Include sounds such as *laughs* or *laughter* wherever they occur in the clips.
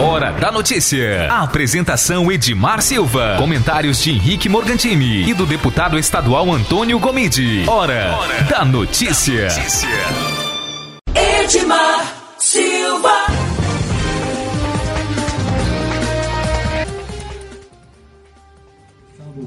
Hora da notícia. A apresentação Edmar Silva. Comentários de Henrique Morgantini e do deputado estadual Antônio Gomide. Hora, Hora da notícia. notícia. Edmar Silva.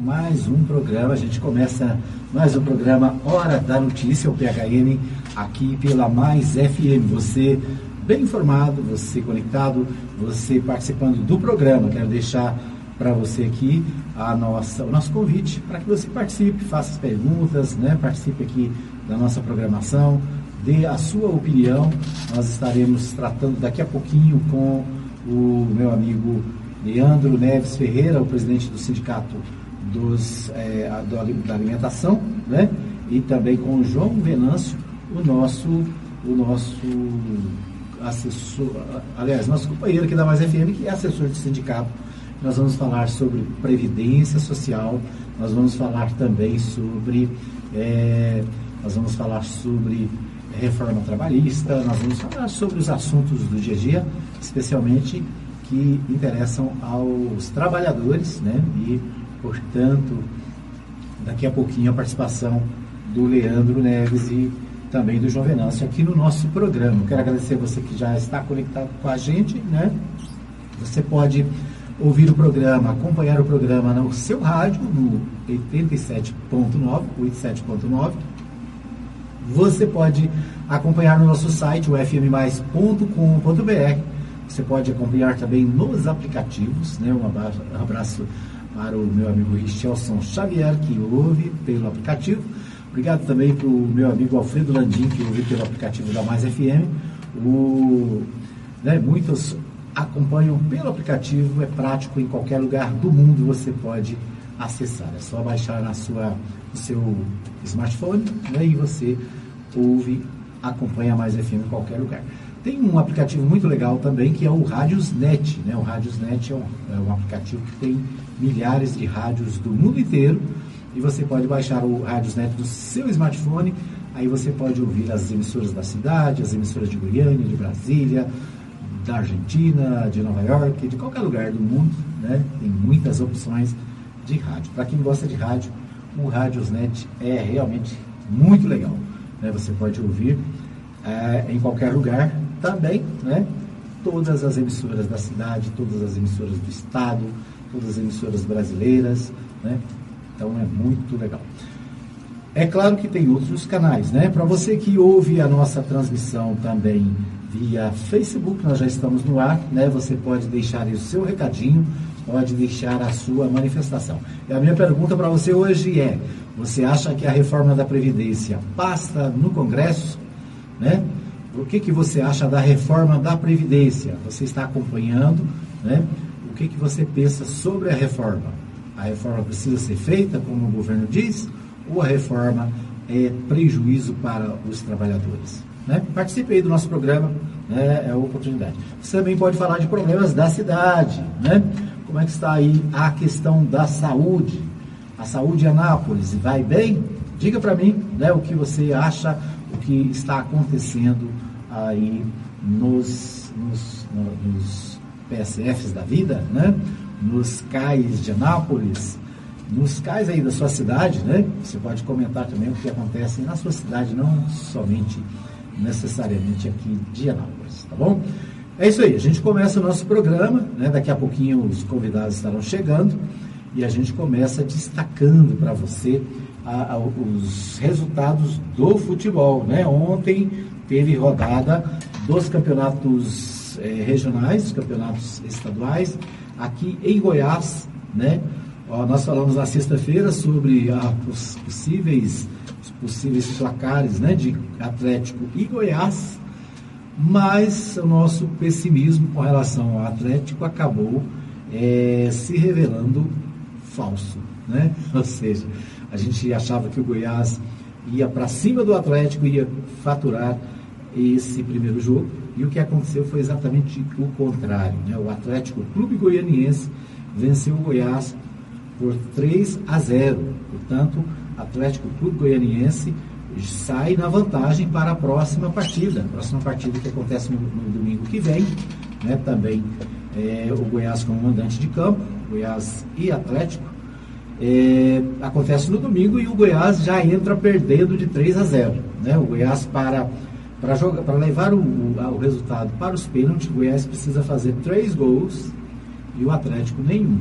Mais um programa, a gente começa mais um programa Hora da Notícia, o PHN, aqui pela Mais FM. Você bem informado, você conectado, você participando do programa. Quero deixar para você aqui a nossa, o nosso convite para que você participe, faça as perguntas, né? participe aqui da nossa programação, dê a sua opinião. Nós estaremos tratando daqui a pouquinho com o meu amigo Leandro Neves Ferreira, o presidente do Sindicato dos, é, da Alimentação, né? e também com o João Venâncio, o nosso, o nosso assessor, aliás, nosso companheiro aqui da Mais FM, que é assessor de sindicato. Nós vamos falar sobre previdência social, nós vamos falar também sobre, é, nós vamos falar sobre reforma trabalhista, nós vamos falar sobre os assuntos do dia a dia, especialmente que interessam aos trabalhadores, né? E, portanto, daqui a pouquinho a participação do Leandro Neves e também do João Venâncio aqui no nosso programa. Quero agradecer você que já está conectado com a gente, né? Você pode ouvir o programa, acompanhar o programa no seu rádio, no 87.9, 87.9. Você pode acompanhar no nosso site, o fmmais.com.br. Você pode acompanhar também nos aplicativos, né? Um abraço para o meu amigo Richelson Xavier, que ouve pelo aplicativo. Obrigado também para o meu amigo Alfredo Landim, que ouviu pelo aplicativo da Mais FM. O, né, muitos acompanham pelo aplicativo, é prático em qualquer lugar do mundo você pode acessar. É só baixar na sua, no seu smartphone né, e você ouve, acompanha Mais FM em qualquer lugar. Tem um aplicativo muito legal também que é o Radiosnet. Né? O Radiosnet é um, é um aplicativo que tem milhares de rádios do mundo inteiro e você pode baixar o Radiosnet do seu smartphone. Aí você pode ouvir as emissoras da cidade, as emissoras de Goiânia, de Brasília, da Argentina, de Nova York, de qualquer lugar do mundo. Né? Tem muitas opções de rádio. Para quem gosta de rádio, o Radiosnet é realmente muito legal. Né? Você pode ouvir é, em qualquer lugar também, né? todas as emissoras da cidade, todas as emissoras do estado, todas as emissoras brasileiras, né? Então é muito legal. É claro que tem outros canais, né? Para você que ouve a nossa transmissão também via Facebook, nós já estamos no ar, né? Você pode deixar o seu recadinho, pode deixar a sua manifestação. E a minha pergunta para você hoje é: você acha que a reforma da Previdência passa no Congresso? Né? O que, que você acha da reforma da Previdência? Você está acompanhando, né? O que, que você pensa sobre a reforma? A reforma precisa ser feita, como o governo diz, ou a reforma é prejuízo para os trabalhadores? Né? Participe aí do nosso programa, né? é a oportunidade. Você também pode falar de problemas da cidade, né? Como é que está aí a questão da saúde? A saúde em Anápolis vai bem? Diga para mim né, o que você acha, o que está acontecendo aí nos, nos, nos PSFs da vida, né? Nos cais de Anápolis, nos cais aí da sua cidade, né? Você pode comentar também o que acontece na sua cidade, não somente necessariamente aqui de Anápolis, tá bom? É isso aí, a gente começa o nosso programa, né? Daqui a pouquinho os convidados estarão chegando e a gente começa destacando para você a, a, os resultados do futebol, né? Ontem teve rodada dos campeonatos eh, regionais, campeonatos estaduais, aqui em Goiás, né? Nós falamos na sexta-feira sobre ah, os possíveis, os possíveis placares né, de Atlético e Goiás, mas o nosso pessimismo com relação ao Atlético acabou é, se revelando falso. Né? *laughs* Ou seja, a gente achava que o Goiás ia para cima do Atlético, ia faturar esse primeiro jogo, e o que aconteceu foi exatamente o contrário. Né? O Atlético Clube Goianiense venceu o Goiás por 3 a 0. Portanto, Atlético Clube Goianiense sai na vantagem para a próxima partida. A próxima partida que acontece no, no domingo que vem, né? também é, o Goiás como mandante de campo, Goiás e Atlético. É, acontece no domingo e o Goiás já entra perdendo de 3 a 0. Né? O Goiás para para levar o, o, resultado para os pênaltis, o Goiás precisa fazer três gols e o Atlético nenhum.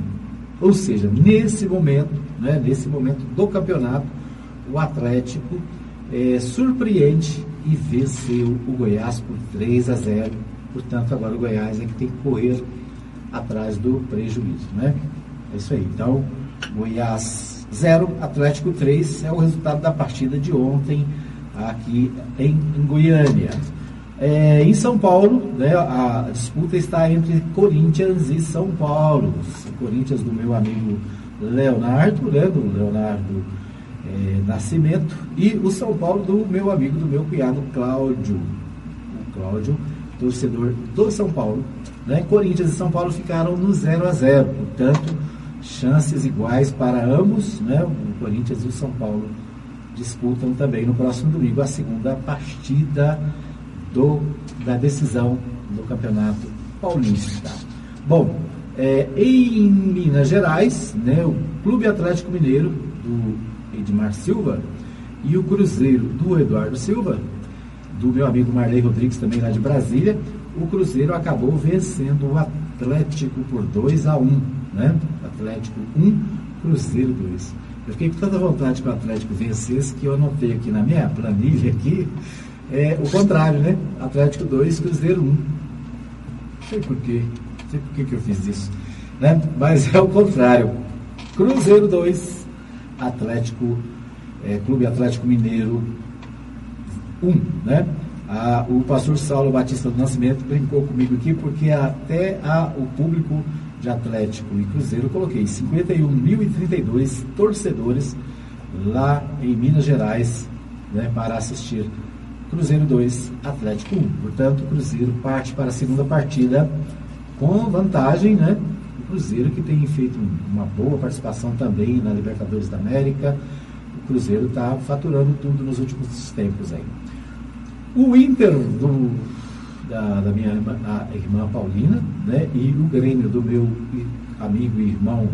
Ou seja, nesse momento, né, nesse momento do campeonato, o Atlético é, surpreende e venceu o Goiás por 3 a 0. Portanto, agora o Goiás é que tem que correr atrás do prejuízo, né? É isso aí. Então, Goiás 0, Atlético 3 é o resultado da partida de ontem aqui em, em Goiânia. É, em São Paulo, né, a disputa está entre Corinthians e São Paulo. O Corinthians do meu amigo Leonardo, né, do Leonardo é, Nascimento, e o São Paulo do meu amigo, do meu cunhado Cláudio. O Cláudio, torcedor do São Paulo. Né? Corinthians e São Paulo ficaram no 0 a 0 portanto, chances iguais para ambos, né? o Corinthians e o São Paulo disputam também no próximo domingo a segunda partida do, da decisão do Campeonato Paulista. Bom, é, em Minas Gerais, né, o Clube Atlético Mineiro do Edmar Silva e o Cruzeiro do Eduardo Silva, do meu amigo Marley Rodrigues, também lá de Brasília, o Cruzeiro acabou vencendo o Atlético por 2 a 1 um, né? Atlético 1, um, Cruzeiro 2. Eu fiquei com tanta vontade que o Atlético vencesse que eu anotei aqui na minha planilha aqui é, o contrário, né? Atlético 2, Cruzeiro 1. Não sei por quê, não sei por que, eu fiz isso. Né? Mas é o contrário. Cruzeiro 2, Atlético, é, Clube Atlético Mineiro 1, né? Ah, o pastor Saulo Batista do Nascimento brincou comigo aqui porque até a, o público de Atlético e Cruzeiro, coloquei 51.032 torcedores lá em Minas Gerais né, para assistir Cruzeiro 2, Atlético 1. Portanto, o Cruzeiro parte para a segunda partida com vantagem, né? O Cruzeiro que tem feito uma boa participação também na Libertadores da América. O Cruzeiro está faturando tudo nos últimos tempos aí. O Inter do da, da minha irmã, irmã, Paulina, né? E o Grêmio do meu amigo e irmão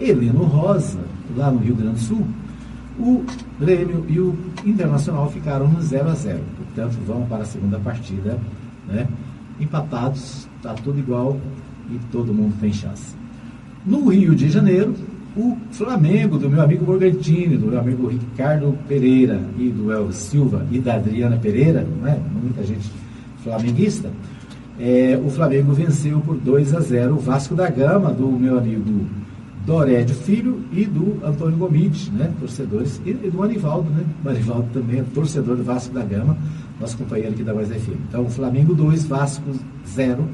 Heleno Rosa, lá no Rio Grande do Sul. O Grêmio e o Internacional ficaram no 0 a 0 Portanto, vão para a segunda partida, né? Empatados, está tudo igual e todo mundo tem chance. No Rio de Janeiro, o Flamengo, do meu amigo Morgantini, do meu amigo Ricardo Pereira e do El Silva e da Adriana Pereira, né? muita gente flamenguista, é, o Flamengo venceu por 2 a 0 o Vasco da Gama, do meu amigo Dorédio Filho e do Antônio Gomide, né, torcedores, e, e do Anivaldo, né, o Anivaldo também é torcedor do Vasco da Gama, nosso companheiro aqui da Mais FM. Então, Flamengo 2, Vasco 0,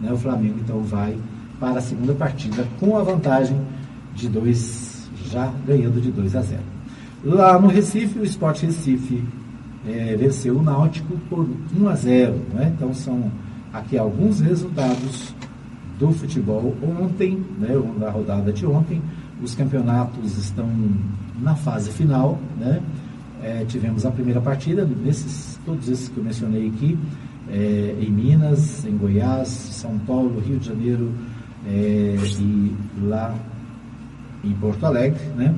né, o Flamengo então vai para a segunda partida com a vantagem de 2, já ganhando de 2 a 0. Lá no Recife, o Sport Recife é, venceu o Náutico por 1 a 0. Né? Então são aqui alguns resultados do futebol ontem, né, na rodada de ontem. Os campeonatos estão na fase final. Né? É, tivemos a primeira partida, nesses, todos esses que eu mencionei aqui, é, em Minas, em Goiás, São Paulo, Rio de Janeiro é, e lá em Porto Alegre. Né?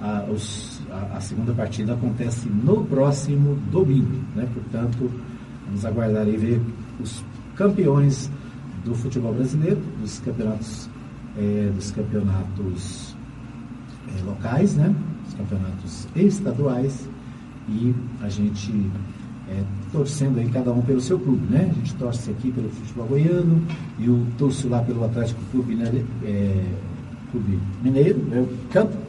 Ah, os a, a, segunda partida acontece no próximo domingo, né? Portanto, vamos aguardar e ver os campeões do futebol brasileiro, dos campeonatos, é, dos campeonatos é, locais, né? Os campeonatos estaduais e a gente é, torcendo aí cada um pelo seu clube, né? A gente torce aqui pelo futebol goiano e eu torço lá pelo Atlético Clube, é, Clube Mineiro, né? campo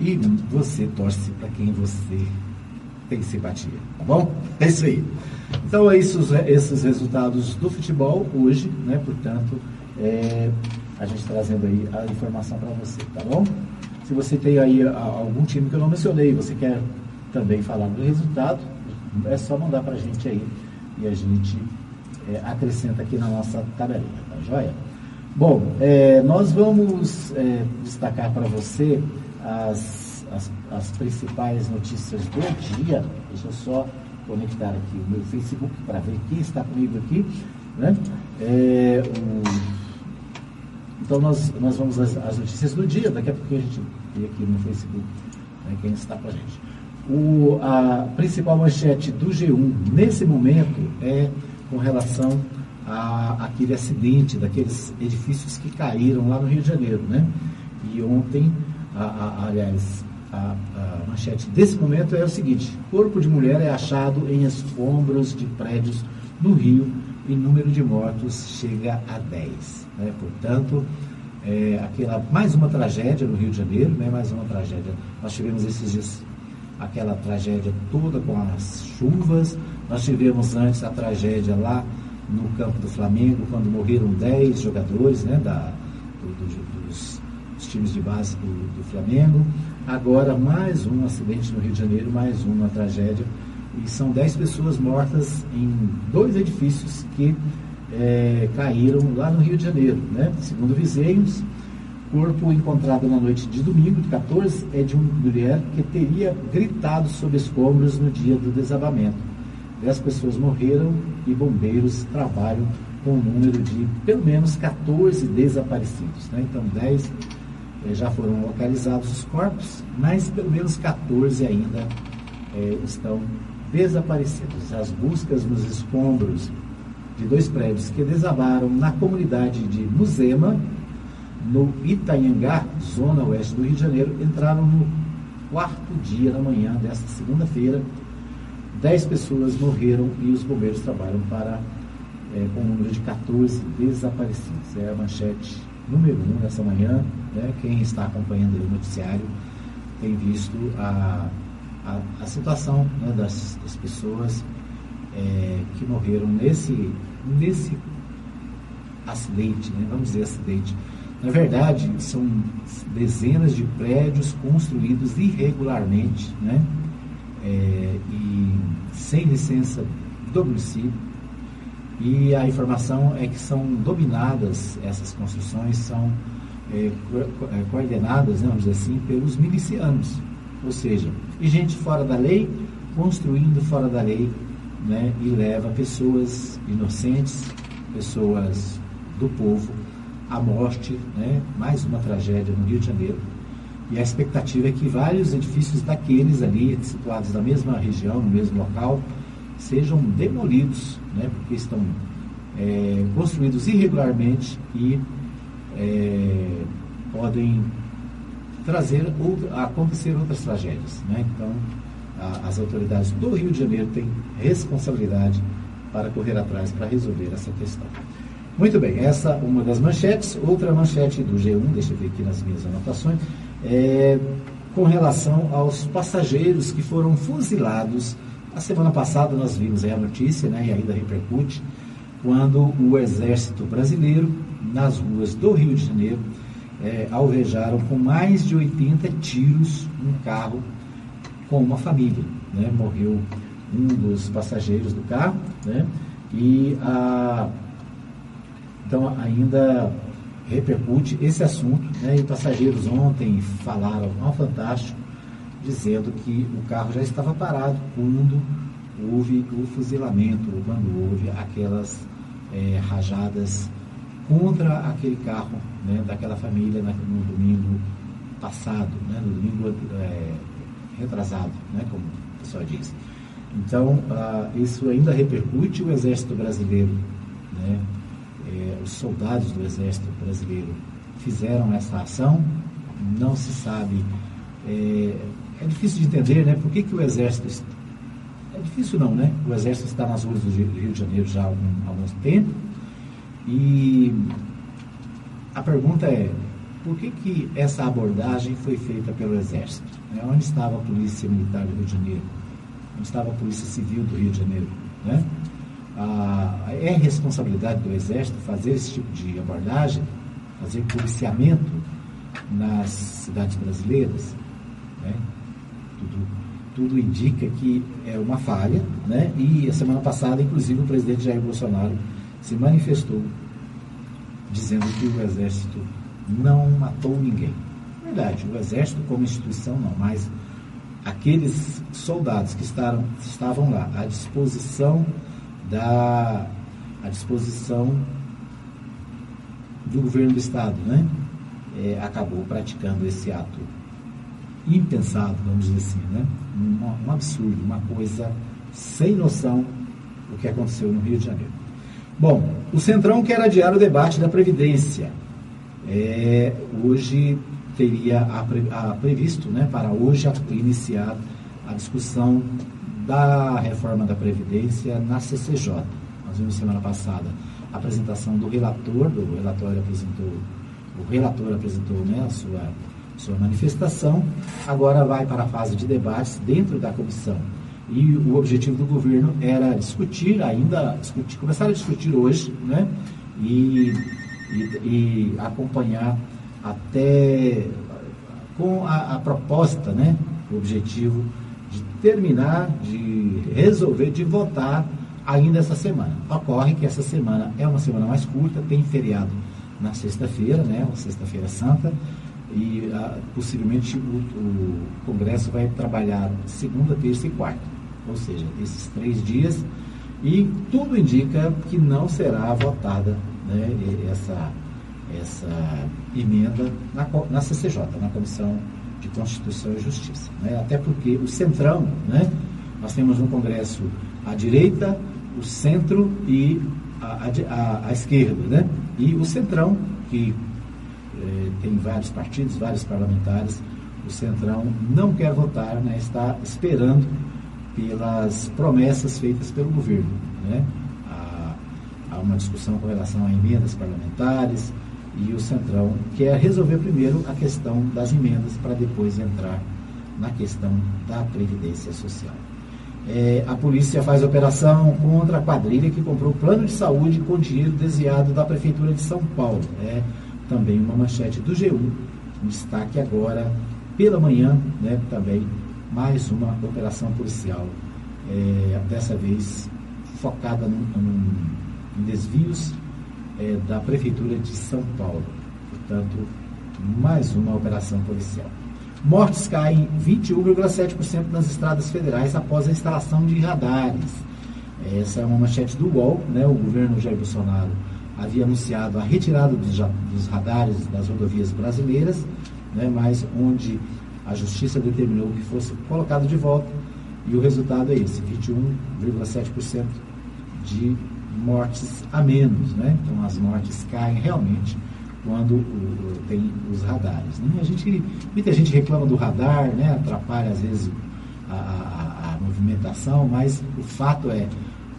e você torce para quem você tem simpatia, tá bom? *laughs* É isso aí. Então, é isso, esses resultados do futebol hoje, né? Portanto, é, a gente trazendo aí a informação para você, tá bom? Se você tem aí algum time que eu não mencionei, você quer também falar do resultado, é só mandar para a gente aí e a gente é, acrescenta aqui na nossa tabelinha, tá joia? Bom, é, nós vamos é, destacar para você as, as, as principais notícias do dia. Deixa eu só conectar aqui o meu Facebook para ver quem está comigo aqui. Né? É, o... Então nós, nós vamos às, às, notícias do dia, daqui a pouco a gente vê aqui no Facebook né, quem está com a gente. O, a principal manchete do G1 nesse momento é com relação a, aquele acidente daqueles edifícios que caíram lá no Rio de Janeiro, né? E ontem, a, a, aliás, a, manchete desse momento é o seguinte: corpo de mulher é achado em escombros de prédios no Rio e número de mortos chega a 10. Né? Portanto, é, aquela, mais uma tragédia no Rio de Janeiro, né? mais uma tragédia. Nós tivemos esses dias aquela tragédia toda com as chuvas, nós tivemos antes a tragédia lá no campo do Flamengo, quando morreram 10 jogadores né, da, do, do, dos, dos, times de base do, do, Flamengo. Agora, mais um acidente no Rio de Janeiro, mais uma tragédia. E são 10 pessoas mortas em dois edifícios que é, caíram lá no Rio de Janeiro. Né? Segundo vizinhos, corpo encontrado na noite de domingo, de 14, é de uma mulher que teria gritado sob escombros no dia do desabamento. Dez pessoas morreram e bombeiros trabalham com um número de pelo menos 14 desaparecidos. Né? Então, 10 eh, já foram localizados os corpos, mas pelo menos 14 ainda eh, estão desaparecidos. As buscas nos escombros de dois prédios que desabaram na comunidade de Muzema, no Itanhangá, zona oeste do Rio de Janeiro, entraram no quarto dia da manhã desta segunda-feira 10 pessoas morreram e os bombeiros trabalham para é, com um número de 14 desaparecidos. É a manchete número 1 um nessa manhã. Né? Quem está acompanhando o noticiário tem visto a, a, a situação né, das, das, pessoas é, que morreram nesse, nesse acidente, né? vamos dizer acidente. Na verdade, são dezenas de prédios construídos irregularmente, né? é, e sem licença do município. E a informação é que são dominadas, essas construções são é, é, coordenadas, né, vamos dizer assim, pelos milicianos. Ou seja, e gente fora da lei, construindo fora da lei, né, e leva pessoas inocentes, pessoas do povo, à morte, né, mais uma tragédia no Rio de Janeiro, e a expectativa é que vários edifícios daqueles ali, situados na mesma região, no mesmo local, sejam demolidos, né, porque estão é, construídos irregularmente e é, podem trazer outra, acontecer outras tragédias. Né? Então, a, as autoridades do Rio de Janeiro têm responsabilidade para correr atrás para resolver essa questão. Muito bem, essa é uma das manchetes. Outra manchete do G1, deixa eu ver aqui nas minhas anotações é, com relação aos passageiros que foram fuzilados. A semana passada nós vimos a notícia, né, e ainda repercute, quando o exército brasileiro, nas ruas do Rio de Janeiro, é, alvejaram com mais de 80 tiros um carro com uma família. Né? Morreu um dos passageiros do carro, né? e a, então ainda repercute esse assunto. Né? E passageiros ontem falaram ao Fantástico, dizendo que o carro já estava parado quando houve o fuzilamento, quando houve aquelas é, rajadas contra aquele carro né, daquela família no domingo passado, né, no domingo é, retrasado, né, como o pessoal diz. Então, ah, isso ainda repercute o Exército Brasileiro, né, é, os soldados do Exército Brasileiro fizeram essa ação, não se sabe. É, é difícil de entender, né? Por que, que o Exército. É difícil não, né? O Exército está nas ruas do Rio de Janeiro já há algum, algum tempo. E a pergunta é: por que, que essa abordagem foi feita pelo Exército? Né? Onde estava a Polícia Militar do Rio de Janeiro? Onde estava a Polícia Civil do Rio de Janeiro? Né? ah, é responsabilidade do Exército fazer esse tipo de abordagem, fazer policiamento nas cidades brasileiras? Né? Tudo, tudo indica que é uma falha, né? e a semana passada, inclusive, o presidente Jair Bolsonaro se manifestou dizendo que o Exército não matou ninguém. Verdade, o Exército como instituição não, mas aqueles soldados que estavam, estavam lá à disposição da à disposição do governo do Estado, né? É, acabou praticando esse ato impensado, vamos dizer assim, né? Um, um absurdo, uma coisa sem noção o que aconteceu no Rio de Janeiro. Bom, o Centrão quer adiar o debate da Previdência. É, hoje teria a, a, previsto né, para hoje iniciar a discussão da reforma da Previdência na CCJ. Nós vimos semana passada a apresentação do relator, do relatório apresentou, o relator apresentou né, a sua, sua manifestação, agora vai para a fase de debates dentro da comissão. E o objetivo do governo era discutir, ainda discutir, começar a discutir hoje, né? E, e, e acompanhar até com a, a proposta, né? O objetivo de terminar, de resolver, de votar ainda essa semana. Ocorre que essa semana é uma semana mais curta, tem feriado na sexta-feira, né? Sexta-feira santa e ah, possivelmente o, o, Congresso vai trabalhar segunda, terça e quarta, ou seja, esses três dias, e tudo indica que não será votada né, essa, essa emenda na, na CCJ, na Comissão de Constituição e Justiça. Né? Até porque o Centrão, né, nós temos no Congresso a direita, o centro e a, a, a esquerda, né? e o Centrão, que eh, tem vários partidos, vários parlamentares, o Centrão não quer votar, né, está esperando pelas promessas feitas pelo governo. Né? Há, há uma discussão com relação a emendas parlamentares e o Centrão quer resolver primeiro a questão das emendas para depois entrar na questão da Previdência Social. É, a polícia faz operação contra a quadrilha que comprou plano de saúde com dinheiro desviado da Prefeitura de São Paulo. É também uma manchete do G1. Um destaque agora pela manhã, né, também mais uma operação policial, é, dessa vez focada em desvios é, da Prefeitura de São Paulo. Portanto, mais uma operação policial. Mortes caem 21,7% nas estradas federais após a instalação de radares. Essa é uma manchete do UOL, né? o governo Jair Bolsonaro havia anunciado a retirada dos, dos radares das rodovias brasileiras, né, mas onde a justiça determinou que fosse colocado de volta e o resultado é esse, 21,7% de mortes a menos. Né? Então as mortes caem realmente quando o, tem os radares. Né? A gente, muita gente reclama do radar, né? atrapalha às vezes a, a, a movimentação, mas o fato é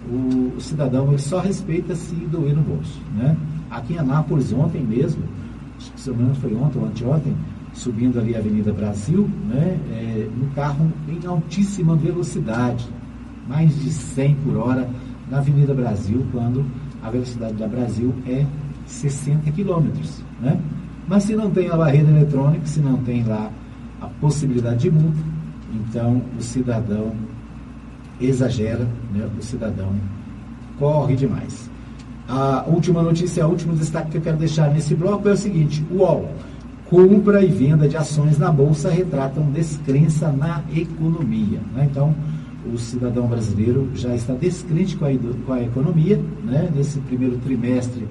o, o cidadão ele só respeita se doer no bolso. Né? Aqui em Anápolis, ontem mesmo, se não foi ontem ou anteontem, subindo ali a Avenida Brasil, né, é, um carro em altíssima velocidade, mais de 100 por hora na Avenida Brasil, quando a velocidade da Brasil é 60 quilômetros. Né? Mas se não tem a barreira eletrônica, se não tem lá a possibilidade de multa, então o cidadão exagera, né? o cidadão corre demais. A última notícia, o último destaque que eu quero deixar nesse bloco é o seguinte: o UOL, compra e venda de ações na Bolsa retratam descrença na economia. Né? Então, o cidadão brasileiro já está descrente com a, com a economia, né? nesse primeiro trimestre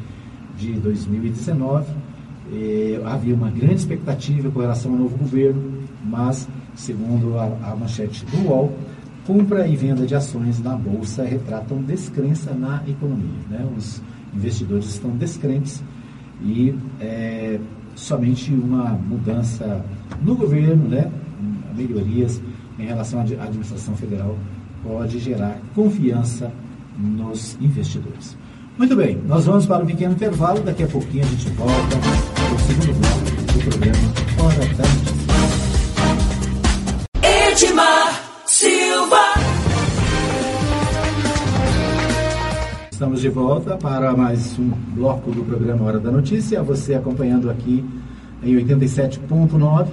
de 2019. Eh, havia uma grande expectativa com relação ao novo governo, mas, segundo a, a manchete do UOL, compra e venda de ações na bolsa retratam descrença na economia. Né? Os investidores estão descrentes e é, somente uma mudança no governo, né? melhorias em relação à administração federal, pode gerar confiança nos investidores. Muito bem, nós vamos para um pequeno intervalo, daqui a pouquinho a gente volta para o segundo bloco do programa Hora da Notícia. Edmar Estamos de volta para mais um bloco do programa Hora da Notícia. Você acompanhando aqui em 87.9.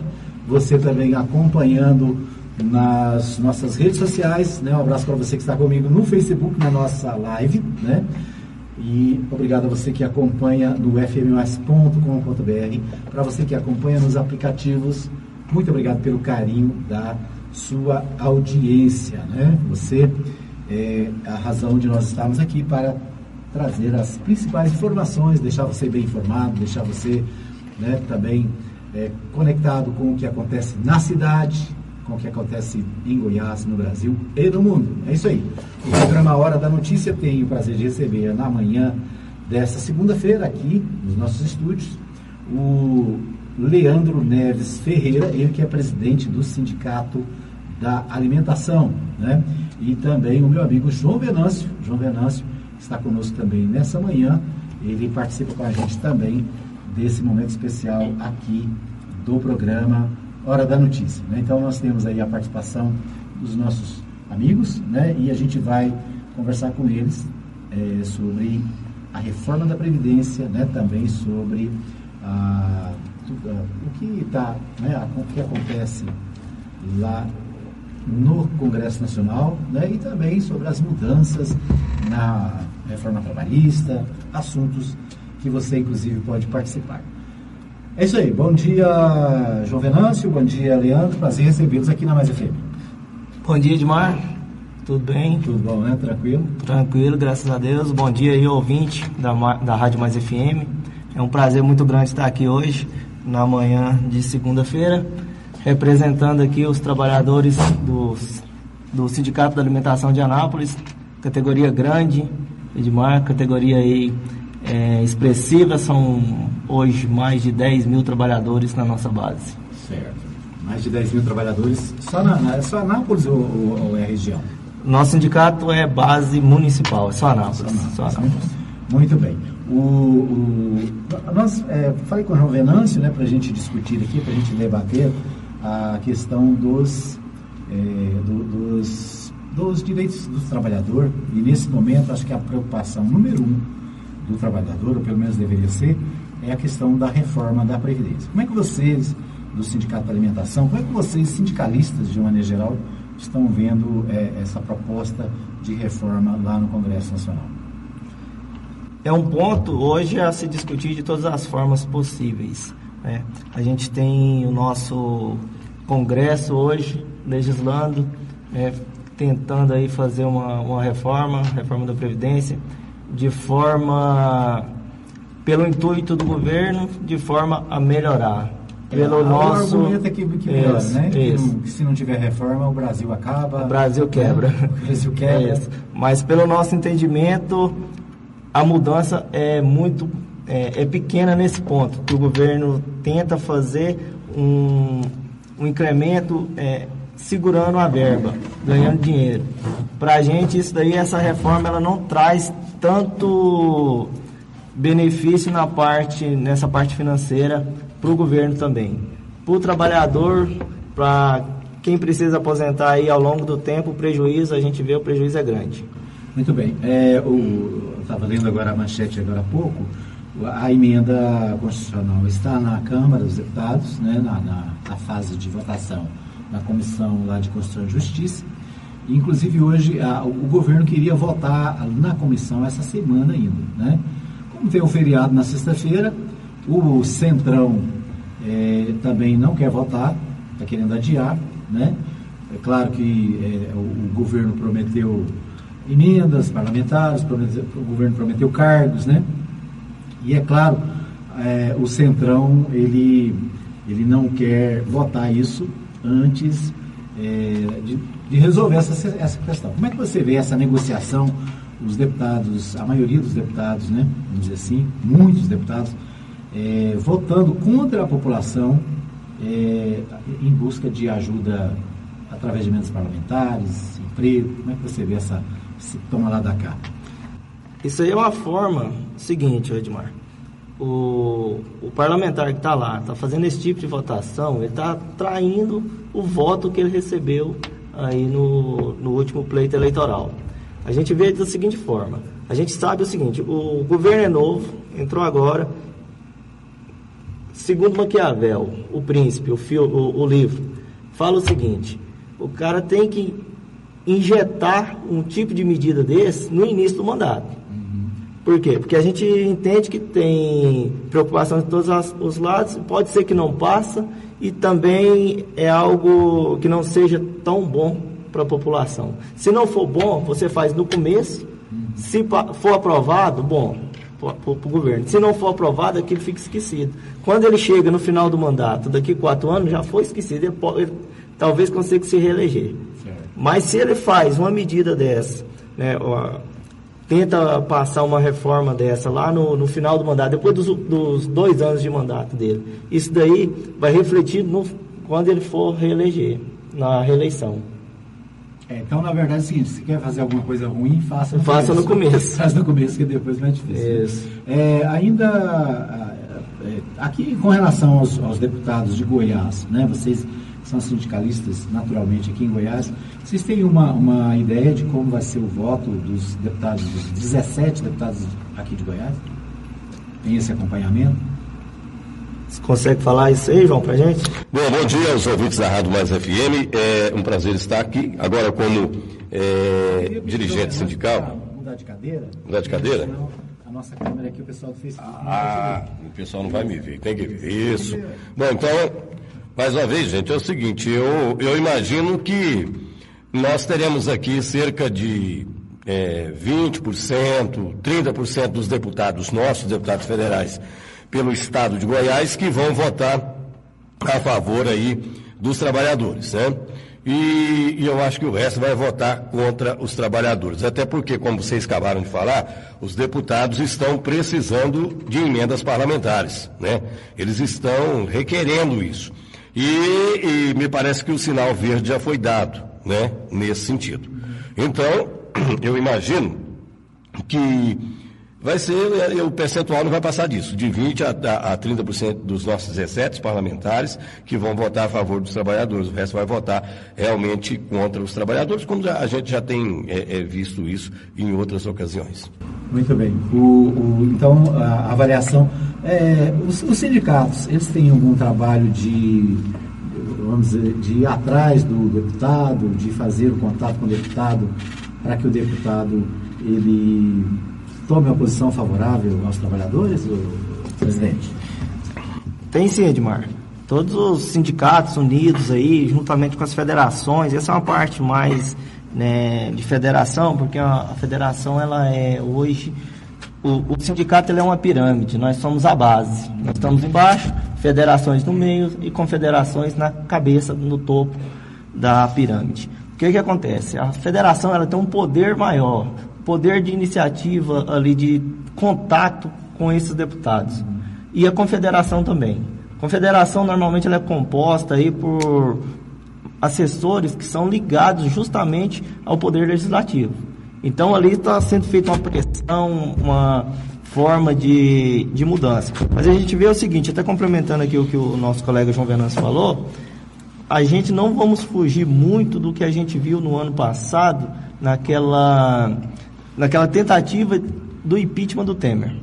Você também acompanhando nas nossas redes sociais. Né? Um abraço para você que está comigo no Facebook, na nossa live. Né? E obrigado a você que acompanha no fms.com.br. Para você que acompanha nos aplicativos, muito obrigado pelo carinho da sua audiência. Né? Você é a razão de nós estarmos aqui para trazer as principais informações, deixar você bem informado, deixar você né, também é, conectado com o que acontece na cidade, com o que acontece em Goiás, no Brasil e no mundo. É isso aí. O programa Hora da Notícia tem o prazer de receber na manhã desta segunda-feira aqui nos nossos estúdios o Leandro Neves Ferreira, ele que é presidente do Sindicato da Alimentação, né? E também o meu amigo João Venâncio, João Venâncio está conosco também nessa manhã, ele participa com a gente também desse momento especial aqui do programa Hora da Notícia. Né? Então nós temos aí a participação dos nossos amigos, né? E a gente vai conversar com eles é, sobre a reforma da Previdência, né? Também sobre o que está, né? O que acontece lá no Congresso Nacional, né? E também sobre as mudanças na reforma trabalhista, assuntos que você inclusive pode participar. É isso aí. Bom dia, João Venâncio. Bom dia, Leandro. Prazer recebê-los aqui na Mais FM. Bom dia, Edmar. Tudo bem? Tudo bom, né? Tranquilo? Tranquilo, graças a Deus. Bom dia aí, ouvinte da, da Rádio Mais FM. É um prazer muito grande estar aqui hoje, na manhã de segunda-feira, representando aqui os trabalhadores dos, do Sindicato da Alimentação de Anápolis, categoria grande, Edmar, categoria aí é, expressiva, são hoje mais de 10 mil trabalhadores na nossa base. Certo. Mais de 10 mil trabalhadores só na, é só Anápolis ou, ou, ou, é a região? Nosso sindicato é base municipal, é só Anápolis. Só Anápolis. Só Anápolis. Muito bem. O, o, nós, é, falei com o João Venâncio né, para a gente discutir aqui, para a gente debater a questão dos, é, do, dos, dos direitos do trabalhador. E nesse momento, acho que a preocupação número um do trabalhador, ou pelo menos deveria ser, é a questão da reforma da Previdência. Como é que vocês, do Sindicato da Alimentação, como é que vocês, sindicalistas de maneira geral, estão vendo é, essa proposta de reforma lá no Congresso Nacional? É um ponto hoje a se discutir de todas as formas possíveis. Né? A gente tem o nosso Congresso hoje legislando, né, tentando aí fazer uma, uma reforma, reforma da Previdência de forma pelo intuito do governo, de forma a melhorar. Pelo é, nosso. Argumento é que, que melhora, isso, né? Não, que, se não tiver reforma, o Brasil acaba. O Brasil quebra. Né? O Brasil quebra. *laughs* Isso. Mas pelo nosso entendimento, a mudança é muito é, é pequena nesse ponto. Que o governo tenta fazer um, um incremento é, segurando a verba, ganhando dinheiro. Para a gente, isso daí, essa reforma, ela não traz tanto benefício na parte, nessa parte financeira para o governo também. Para o trabalhador, para quem precisa aposentar aí ao longo do tempo, o prejuízo, a gente vê o prejuízo é grande. Muito bem. É, estava lendo agora a manchete agora há pouco, a emenda constitucional está na Câmara dos Deputados, né, na, na, na fase de votação na comissão lá de Constituição e Justiça, Inclusive hoje a, o governo queria votar na comissão essa semana ainda. Né? Como tem o um feriado na sexta-feira, o Centrão é, também não quer votar, está querendo adiar. Né? É claro que é, o, o, governo prometeu emendas parlamentares, prometeu, o governo prometeu cargos, né? E é claro, é, o Centrão ele, ele não quer votar isso antes é, de de resolver essa, essa questão. Como é que você vê essa negociação? Os deputados, a maioria dos deputados, né, vamos dizer assim, muitos deputados, é, votando contra a população é, em busca de ajuda através de emendas parlamentares, emprego. Como é que você vê essa, toma lá da cá? Isso aí é uma forma seguinte, Edmar. O, o parlamentar que está lá, está fazendo esse tipo de votação, ele está traindo o voto que ele recebeu aí no, no último pleito eleitoral. A gente vê da seguinte forma: a gente sabe o seguinte, o governo é novo, entrou agora. Segundo Maquiavel, o príncipe, o, fio, o, o livro, fala o seguinte: o cara tem que injetar um tipo de medida desse no início do mandato. Por quê? Porque a gente entende que tem preocupação de todos os lados, pode ser que não passa e também é algo que não seja tão bom para a população. Se não for bom, você faz no começo Se for aprovado, bom, para o governo. Se não for aprovado, aquilo fica esquecido. Quando ele chega no final do mandato, daqui quatro anos, já foi esquecido. Ele, pode, ele talvez consiga se reeleger. Mas se ele faz uma medida dessa, né, ó, tenta passar uma reforma dessa lá no, no final do mandato, depois dos, dos, dois anos de mandato dele, isso daí vai refletir no, quando ele for reeleger, na reeleição. É, então, na verdade, é o seguinte, se quer fazer alguma coisa ruim, faça no faça começo. no começo. *laughs* Faça no começo, que depois vai difícil. Isso. É, ainda, é, aqui com relação aos, aos, deputados de Goiás, né, vocês são sindicalistas, naturalmente, aqui em Goiás, vocês têm uma, uma ideia de como vai ser o voto dos deputados, dos 17 deputados aqui de Goiás? Tem esse acompanhamento? Você consegue falar isso aí, João, pra gente? Bom, bom dia aos ouvintes da Rádio Mais FM. É um prazer estar aqui, agora como é, dirigente sindical. Mudar de cadeira? Mudar de cadeira? A nossa câmera aqui, o pessoal do Facebook. Ah, o pessoal não vai me ver, tem que ver isso. Bom, então, mais uma vez, gente, é o seguinte, eu, eu imagino que nós teremos aqui cerca de é, 20%, 30% dos deputados nossos, deputados federais, pelo Estado de Goiás que vão votar a favor aí dos trabalhadores, né? E, e, eu acho que o resto vai votar contra os trabalhadores. Até porque, como vocês acabaram de falar, os deputados estão precisando de emendas parlamentares, né? Eles estão requerendo isso. E, e me parece que o sinal verde já foi dado, né? Nesse sentido. Então, *clears throat* eu imagino que vai ser, o percentual não vai passar disso, de 20% a, a 30% dos nossos 17 parlamentares que vão votar a favor dos trabalhadores, o resto vai votar realmente contra os trabalhadores, como a gente já tem é, é, visto isso em outras ocasiões. Muito bem. O, o, então, a avaliação. É, os, os, sindicatos, eles têm algum trabalho de, vamos dizer, de ir atrás do deputado, de fazer o contato com o deputado, para que o deputado ele tome uma posição favorável aos trabalhadores, presidente? Tem sim, Edmar. Todos os sindicatos unidos aí, juntamente com as federações, essa é uma parte mais né, de federação, porque a, a, federação ela é hoje o, o sindicato ele é uma pirâmide, nós somos a base. Nós estamos embaixo, federações no meio e confederações na cabeça, no topo da pirâmide. O que, que acontece? A federação ela tem um poder maior, poder de iniciativa ali, de contato com esses deputados. E a confederação também. A confederação normalmente ela é composta aí por assessores que são ligados justamente ao poder legislativo. Então ali está sendo feita uma pressão, uma forma de, de mudança. Mas a gente vê o seguinte, até complementando aqui o que o nosso colega João Venâncio falou, a gente não vamos fugir muito do que a gente viu no ano passado, naquela naquela tentativa do impeachment do Temer.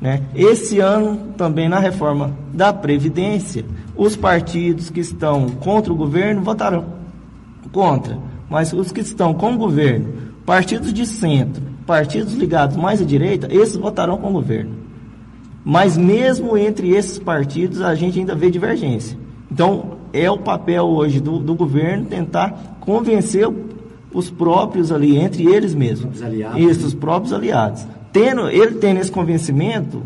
Né? Esse ano, também na reforma da Previdência, os partidos que estão contra o governo votaram contra. Mas os que estão com o governo, partidos de centro, partidos ligados mais à direita, esses votarão com o governo. Mas mesmo entre esses partidos, a gente ainda vê divergência. Então, é o papel hoje do, do governo tentar convencer os próprios ali, entre eles mesmos. Os aliados. Isso, os próprios aliados. Tendo, ele tendo esse convencimento,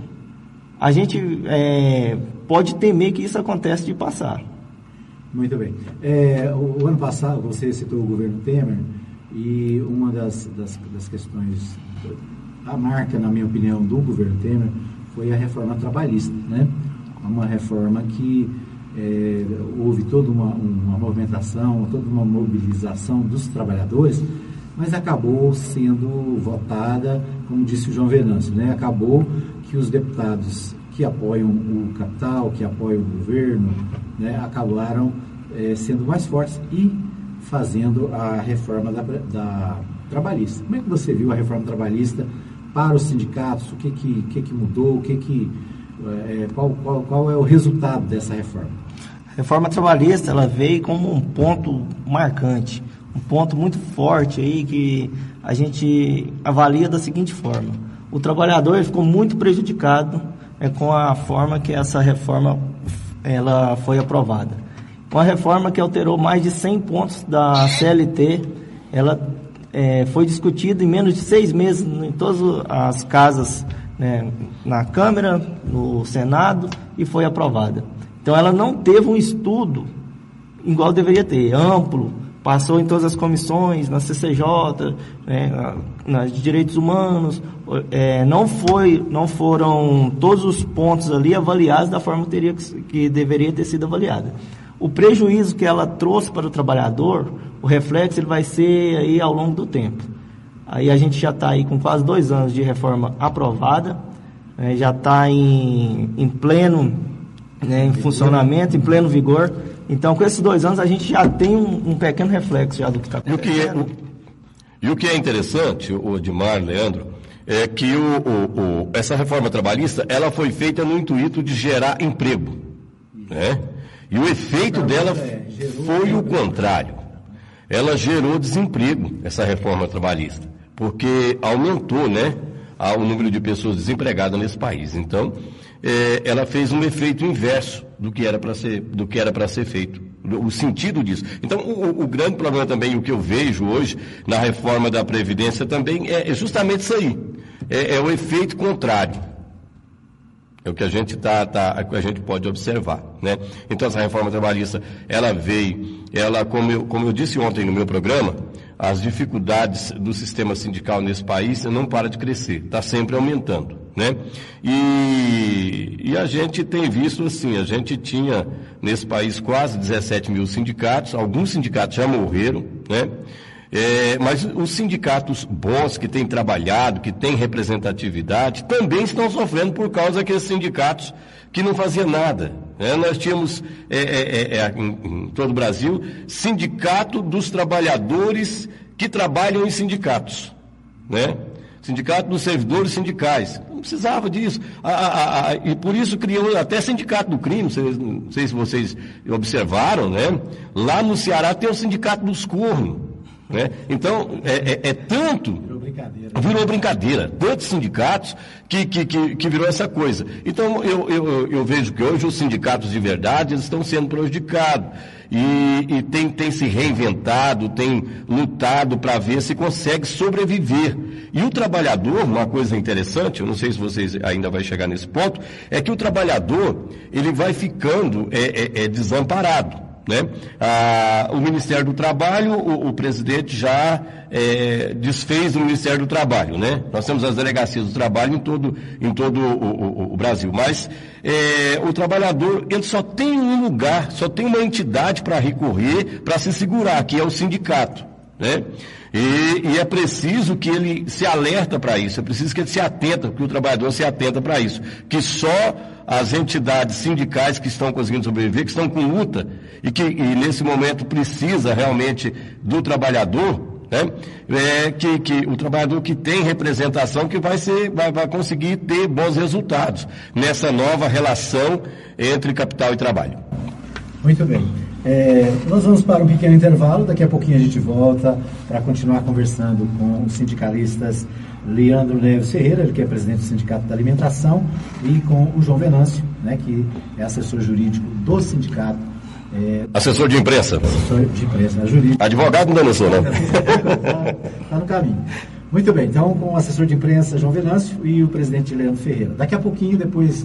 a gente é, pode temer que isso aconteça de passar. Muito bem. É, o, o, ano passado, você citou o governo Temer, e uma das, das, das questões, a marca, na minha opinião, do governo Temer foi a reforma trabalhista, né? Uma reforma que é, houve toda uma, uma movimentação, toda uma mobilização dos trabalhadores, mas acabou sendo votada, como disse o João Venâncio, né? acabou que os deputados que apoiam o capital, que apoiam o governo, né, acabaram é, sendo mais fortes e fazendo a reforma da, da, trabalhista. Como é que você viu a reforma trabalhista para os sindicatos? O que, que, que, que mudou? O que que, é, qual, qual, qual é o resultado dessa reforma? Reforma trabalhista ela veio como um ponto marcante, um ponto muito forte aí que a gente avalia da seguinte forma: o trabalhador ficou muito prejudicado é, com a forma que essa reforma ela foi aprovada. Uma reforma que alterou mais de 100 pontos da CLT, ela é, foi discutido em menos de seis meses em todas as casas, né, na Câmara, no Senado, e foi aprovada. Então ela não teve um estudo igual deveria ter, amplo, passou em todas as comissões, na CCJ, né, nas de direitos humanos, é, não foi, não foram todos os pontos ali avaliados da forma que, teria que deveria ter sido avaliada. O prejuízo que ela trouxe para o trabalhador, o reflexo ele vai ser aí ao longo do tempo. Aí a gente já está aí com quase dois anos de reforma aprovada, né, já está em, em pleno né, em funcionamento, em pleno vigor. Então, com esses dois anos, a gente já tem um, um pequeno reflexo já do que está acontecendo. E o, que é, o, e o que é interessante, o Edmar, Leandro, é que o, o, essa reforma trabalhista ela foi feita no intuito de gerar emprego. Né? E o efeito dela é, foi o contrário. Ela gerou desemprego, essa reforma trabalhista, porque aumentou né, o número de pessoas desempregadas nesse país. Então, é, ela fez um efeito inverso do que era para ser, do que era para ser feito. O sentido disso. Então, o, o, grande problema também, o que eu vejo hoje na reforma da Previdência também é, é justamente isso aí. É, é, o efeito contrário. É o que a gente tá, tá, a gente pode observar, né? Então essa reforma trabalhista, ela veio, ela como eu, como eu disse ontem no meu programa, as dificuldades do sistema sindical nesse país não para de crescer, está sempre aumentando. Né? E, e a gente tem visto assim, a gente tinha nesse país quase 17 mil sindicatos, alguns sindicatos já morreram, né? É, mas os sindicatos bons que têm trabalhado, que têm representatividade, também estão sofrendo por causa daqueles sindicatos que não faziam nada. Né? Nós tínhamos é, é, é, é em, em todo o Brasil sindicato dos trabalhadores que trabalham em sindicatos. Né? Sindicato dos servidores sindicais. Não precisava disso. A, a, a, e por isso criou até sindicato do crime, não sei se vocês observaram, né? Lá no Ceará tem o sindicato dos cornos. Né? Então, é, é, é tanto. Virou brincadeira. Virou brincadeira. Tantos sindicatos que, que, que, que, virou essa coisa. Então, eu, eu, eu vejo que hoje os sindicatos de verdade estão sendo prejudicados e, e tem, tem se reinventado, tem lutado para ver se consegue sobreviver. E o trabalhador, uma coisa interessante, eu não sei se vocês ainda vai chegar nesse ponto, é que o trabalhador ele vai ficando é, é, é desamparado. Né? Ah, o Ministério do Trabalho, o, o presidente já é, desfez o Ministério do Trabalho. Né? Nós temos as delegacias do trabalho em todo, em todo o, o, o Brasil. Mas é, o trabalhador ele só tem um lugar, só tem uma entidade para recorrer, para se segurar, que é o sindicato. Né? E, e, é preciso que ele se alerta para isso, é preciso que ele se atenta, que o trabalhador se atenta para isso. Que só as entidades sindicais que estão conseguindo sobreviver, que estão com luta e que e nesse momento precisa realmente do trabalhador, né? É que, que o trabalhador que tem representação que vai, ser, vai, vai conseguir ter bons resultados nessa nova relação entre capital e trabalho. Muito bem. É, nós vamos para um pequeno intervalo, daqui a pouquinho a gente volta para continuar conversando com os sindicalistas Leandro Neves Ferreira, ele que é presidente do Sindicato da Alimentação, e com o João Venâncio, né, que é assessor jurídico do sindicato. É, assessor de imprensa. Assessor de imprensa, é jurídico. Advogado não sou, né? Está *laughs* no caminho. Muito bem, então com o assessor de imprensa João Venâncio e o presidente Leandro Ferreira. Daqui a pouquinho, depois,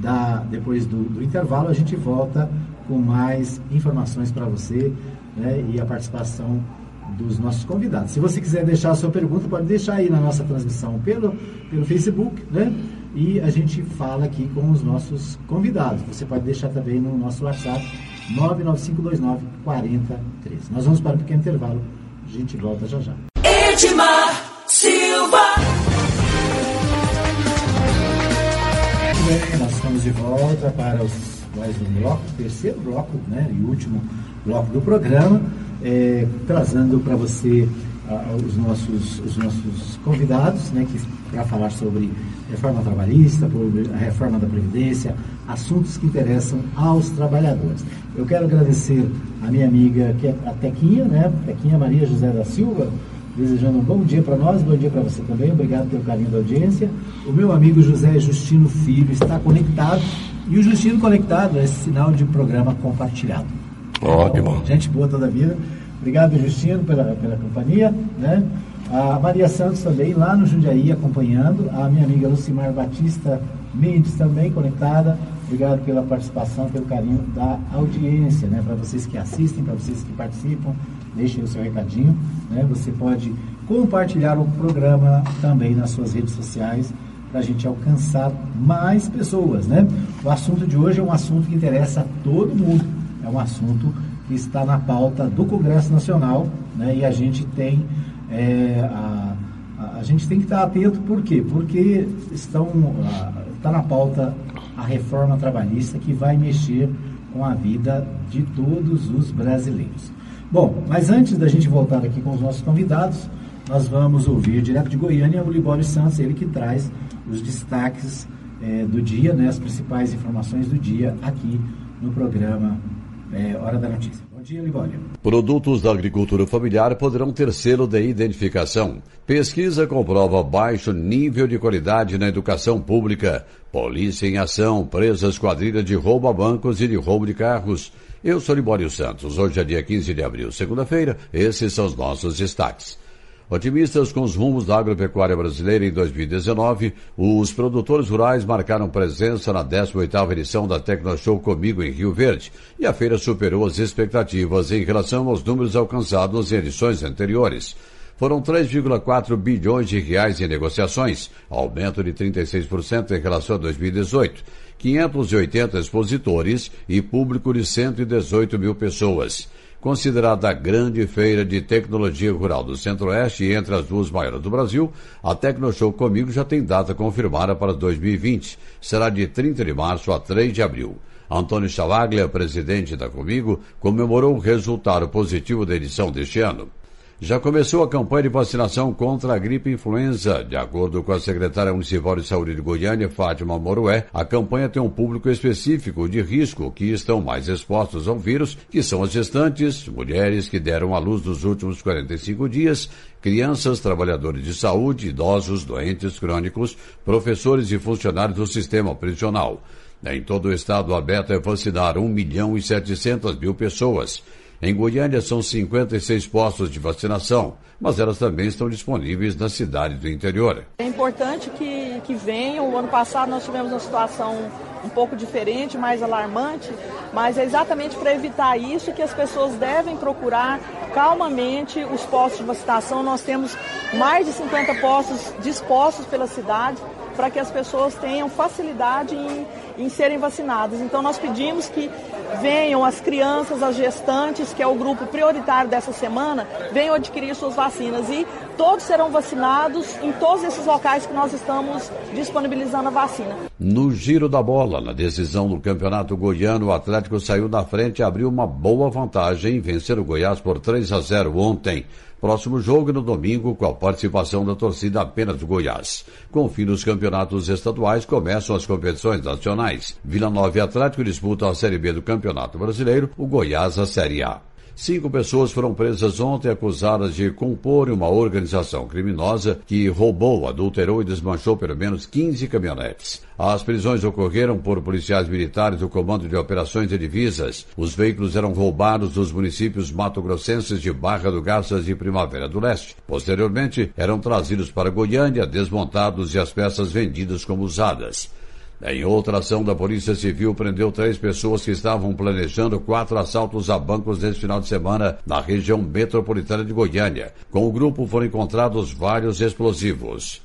da, depois do, do intervalo, a gente volta com mais informações para você né, e a participação dos nossos convidados. Se você quiser deixar a sua pergunta, pode deixar aí na nossa transmissão pelo, pelo Facebook, né? E a gente fala aqui com os nossos convidados. Você pode deixar também no nosso WhatsApp 99529 4013. Nós vamos para um pequeno intervalo. A gente volta já já. Edmar Silva. Muito bem, nós estamos de volta para os, mais um bloco, terceiro bloco, né? E último bloco do programa é, trazendo para você os, nossos, os nossos convidados, né, para falar sobre reforma trabalhista, a reforma da Previdência, assuntos que interessam aos trabalhadores. Eu quero agradecer a minha amiga, que é a Tequinha, né, Tequinha Maria José da Silva, desejando um bom dia para nós, bom dia para você também, obrigado pelo carinho da audiência. O meu amigo José Justino Filho está conectado, e o Justino conectado é sinal de programa compartilhado. Ótimo. Gente boa toda a vida. Obrigado, Justino, pela, pela companhia. Né? A Maria Santos também lá no Jundiaí acompanhando. A minha amiga Lucimar Batista Mendes também conectada. Obrigado pela participação, pelo carinho da audiência, né? Para vocês que assistem, para vocês que participam, deixem o seu recadinho, né? Você pode compartilhar o programa também nas suas redes sociais para a gente alcançar mais pessoas, né? O assunto de hoje é um assunto que interessa a todo mundo. É um assunto que está na pauta do Congresso Nacional, né? E a gente tem é, a, a, a, gente tem que estar atento, por quê? Porque estão está na pauta a reforma trabalhista que vai mexer com a vida de todos os brasileiros. Bom, mas antes da gente voltar aqui com os nossos convidados, nós vamos ouvir direto de Goiânia o Libório Santos, ele que traz os destaques é, do dia, né, as principais informações do dia aqui no programa é, Hora da Notícia. Bom dia, Libório. Produtos da agricultura familiar poderão ter selo de identificação. Pesquisa comprova baixo nível de qualidade na educação pública. Polícia em ação, presas quadrilha de roubo a bancos e de roubo de carros. Eu sou Libório Santos. Hoje é dia 15 de abril, segunda-feira. Esses são os nossos destaques. Otimistas com os rumos da agropecuária brasileira em 2019, os produtores rurais marcaram presença na 18ª edição da Tecnoshow Comigo em Rio Verde, e a feira superou as expectativas em relação aos números alcançados em edições anteriores. Foram 3,4 bilhões de reais em negociações, aumento de 36% em relação a 2018, 580 expositores e público de 118 mil pessoas. Considerada a grande feira de tecnologia rural do Centro-Oeste e entre as duas maiores do Brasil, a Tecnoshow Comigo já tem data confirmada para 2020. Será de 30 de março a 3 de abril. Antônio Chavaglia, presidente da Comigo, comemorou o resultado positivo da edição deste ano já começou a campanha de vacinação contra a gripe influenza. De acordo com a secretária municipal de saúde de Goiânia, Fátima Moroé, a campanha tem um público específico de risco que estão mais expostos ao vírus, que são as gestantes, mulheres que deram à luz nos últimos 45 dias, crianças, trabalhadores de saúde, idosos, doentes crônicos, professores e funcionários do sistema prisional. Em todo o estado, a é vacinar 1 milhão e 700 mil pessoas. Em Goiânia são 56 postos de vacinação, mas elas também estão disponíveis na cidade do interior. É importante que, que venham. O ano passado nós tivemos uma situação um pouco diferente, mais alarmante, mas é exatamente para evitar isso que as pessoas devem procurar calmamente os postos de vacinação. Nós temos mais de 50 postos dispostos pela cidade para que as pessoas tenham facilidade em, em serem vacinadas. Então nós pedimos que venham as crianças, as gestantes, que é o grupo prioritário dessa semana, venham adquirir suas vacinas e todos serão vacinados em todos esses locais que nós estamos disponibilizando a vacina. No giro da bola, na decisão do Campeonato Goiano, o Atlético saiu na frente e abriu uma boa vantagem em vencer o Goiás por 3 a 0 ontem. Próximo jogo no domingo, com a participação da torcida apenas do Goiás. Com o fim dos campeonatos estaduais, começam as competições nacionais. Vila Nova e Atlético disputam a Série B do Campeonato Brasileiro, o Goiás a Série A. Cinco pessoas foram presas ontem acusadas de compor uma organização criminosa que roubou, adulterou e desmanchou pelo menos 15 caminhonetes. As prisões ocorreram por policiais militares do Comando de Operações de Divisas. Os veículos eram roubados dos municípios mato-grossenses de Barra do Garças e Primavera do Leste. Posteriormente, eram trazidos para Goiânia, desmontados e as peças vendidas como usadas. Em outra ação da Polícia Civil, prendeu três pessoas que estavam planejando quatro assaltos a bancos neste final de semana na região metropolitana de Goiânia. Com o grupo foram encontrados vários explosivos.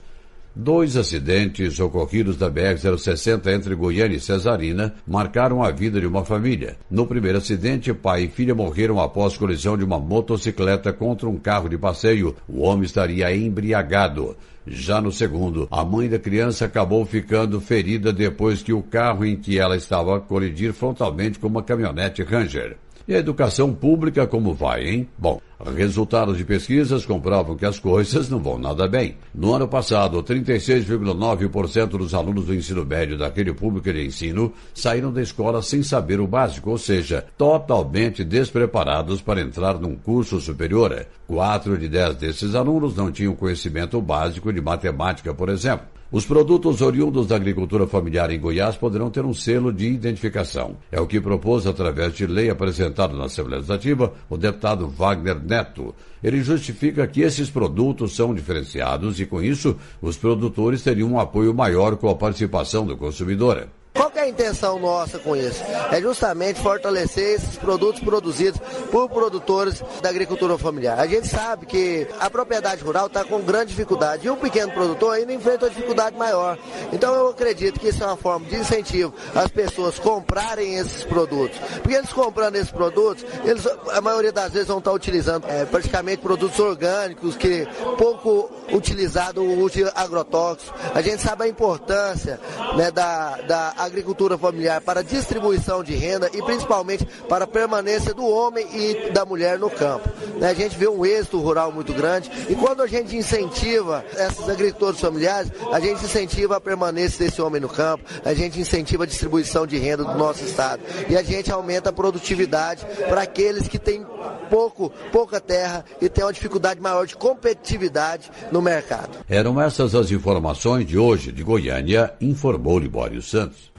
Dois acidentes ocorridos da BR-060 entre Goiânia e Cesarina marcaram a vida de uma família. No primeiro acidente, pai e filha morreram após colisão de uma motocicleta contra um carro de passeio. O homem estaria embriagado. Já no segundo, a mãe da criança acabou ficando ferida depois que o carro em que ela estava colidir frontalmente com uma caminhonete Ranger. E a educação pública como vai, hein? Bom, resultados de pesquisas comprovam que as coisas não vão nada bem. No ano passado, 36,9% dos alunos do ensino médio daquele público de ensino saíram da escola sem saber o básico, ou seja, totalmente despreparados para entrar num curso superior. Quatro de dez desses alunos não tinham conhecimento básico de matemática, por exemplo. Os produtos oriundos da agricultura familiar em Goiás poderão ter um selo de identificação. É o que propôs, através de lei apresentada na Assembleia Legislativa, o deputado Wagner Neto. Ele justifica que esses produtos são diferenciados e, com isso, os produtores teriam um apoio maior com a participação do consumidor. A intenção nossa com isso? É justamente fortalecer esses produtos produzidos por produtores da agricultura familiar. A gente sabe que a propriedade rural está com grande dificuldade e o pequeno produtor ainda enfrenta uma dificuldade maior. Então eu acredito que isso é uma forma de incentivo às pessoas comprarem esses produtos. Porque eles comprando esses produtos, eles a maioria das vezes vão estar utilizando é, praticamente produtos orgânicos que pouco utilizado o uso de agrotóxicos. A gente sabe a importância né, da, da agricultura familiar para distribuição de renda e principalmente para a permanência do homem e da mulher no campo. Né? A gente vê um êxito rural muito grande e quando a gente incentiva esses agricultores familiares, a gente incentiva a permanência desse homem no campo, a gente incentiva a distribuição de renda do nosso estado e a gente aumenta a produtividade para aqueles que têm pouco, pouca terra e têm uma dificuldade maior de competitividade no mercado. Eram essas as informações de hoje de Goiânia, informou Libório Santos.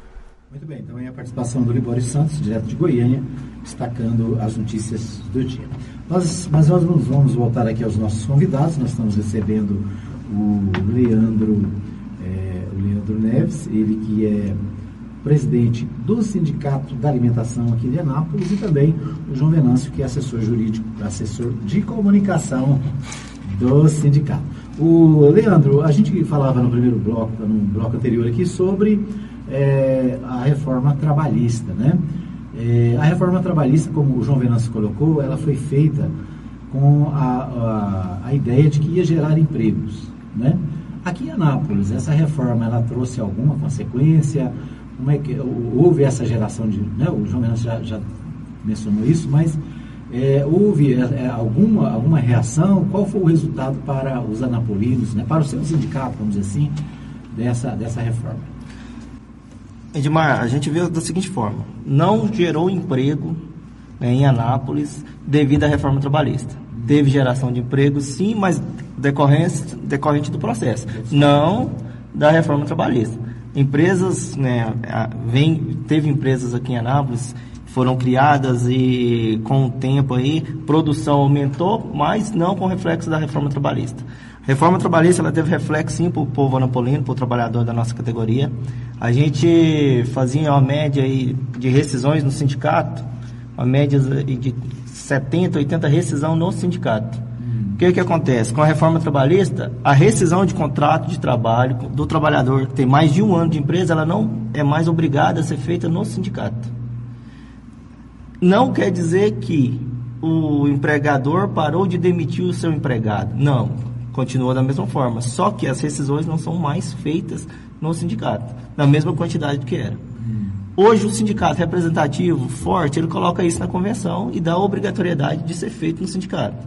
Muito bem, então é a participação do Libório Santos, direto de Goiânia, destacando as notícias do dia. Nós, mas nós vamos voltar aqui aos nossos convidados, nós estamos recebendo o Leandro, é, o Leandro Neves, ele que é presidente do Sindicato da Alimentação aqui de Anápolis e também o João Venâncio, que é assessor jurídico, assessor de comunicação do sindicato. O Leandro, a gente falava no primeiro bloco, no bloco anterior aqui, sobre é, a reforma trabalhista, né? É, a reforma trabalhista, como o João Venâncio colocou, ela foi feita com a, a, a, ideia de que ia gerar empregos, né? Aqui em Anápolis, essa reforma, ela trouxe alguma consequência? Como é que houve essa geração de, né? O João Venâncio já, já mencionou isso, mas é, houve é, é alguma, alguma reação? Qual foi o resultado para os anapolinos, né? Para o seu sindicato, vamos dizer assim, dessa, dessa reforma? Edmar, a gente vê da seguinte forma: não gerou emprego né, em Anápolis devido à reforma trabalhista. Teve geração de emprego, sim, mas decorrente, decorrente do processo, não da reforma trabalhista. Empresas, né, vem, teve empresas aqui em Anápolis foram criadas e com o tempo aí produção aumentou, mas não com reflexo da reforma trabalhista. Reforma trabalhista ela teve reflexo sim para o povo anapolino, para o trabalhador da nossa categoria. A gente fazia uma média aí de rescisões no sindicato, uma média de 70, 80 rescisão no sindicato. O que, que acontece? Com a reforma trabalhista, a rescisão de contrato de trabalho do trabalhador que tem mais de um ano de empresa, ela não é mais obrigada a ser feita no sindicato. Não quer dizer que o empregador parou de demitir o seu empregado. Não continua da mesma forma, só que as rescisões não são mais feitas no sindicato, na mesma quantidade que era. Hoje o sindicato representativo, forte, ele coloca isso na convenção e dá a obrigatoriedade de ser feito no sindicato.